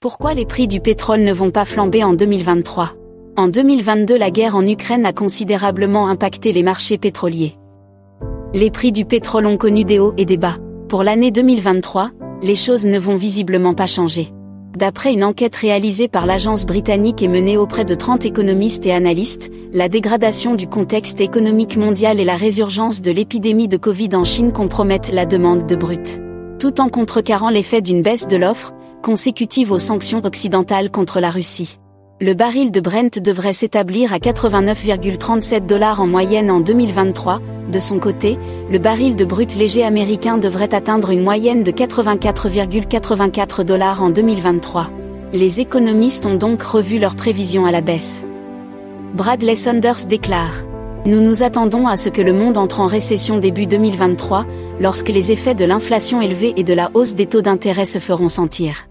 Pourquoi les prix du pétrole ne vont pas flamber en 2023 En 2022, la guerre en Ukraine a considérablement impacté les marchés pétroliers. Les prix du pétrole ont connu des hauts et des bas. Pour l'année 2023, les choses ne vont visiblement pas changer. D'après une enquête réalisée par l'agence britannique et menée auprès de 30 économistes et analystes, la dégradation du contexte économique mondial et la résurgence de l'épidémie de Covid en Chine compromettent la demande de brut. Tout en contrecarrant l'effet d'une baisse de l'offre, consécutive aux sanctions occidentales contre la Russie. Le baril de Brent devrait s'établir à 89,37 dollars en moyenne en 2023. De son côté, le baril de brut léger américain devrait atteindre une moyenne de 84,84 dollars en 2023. Les économistes ont donc revu leurs prévisions à la baisse. Bradley Saunders déclare Nous nous attendons à ce que le monde entre en récession début 2023, lorsque les effets de l'inflation élevée et de la hausse des taux d'intérêt se feront sentir.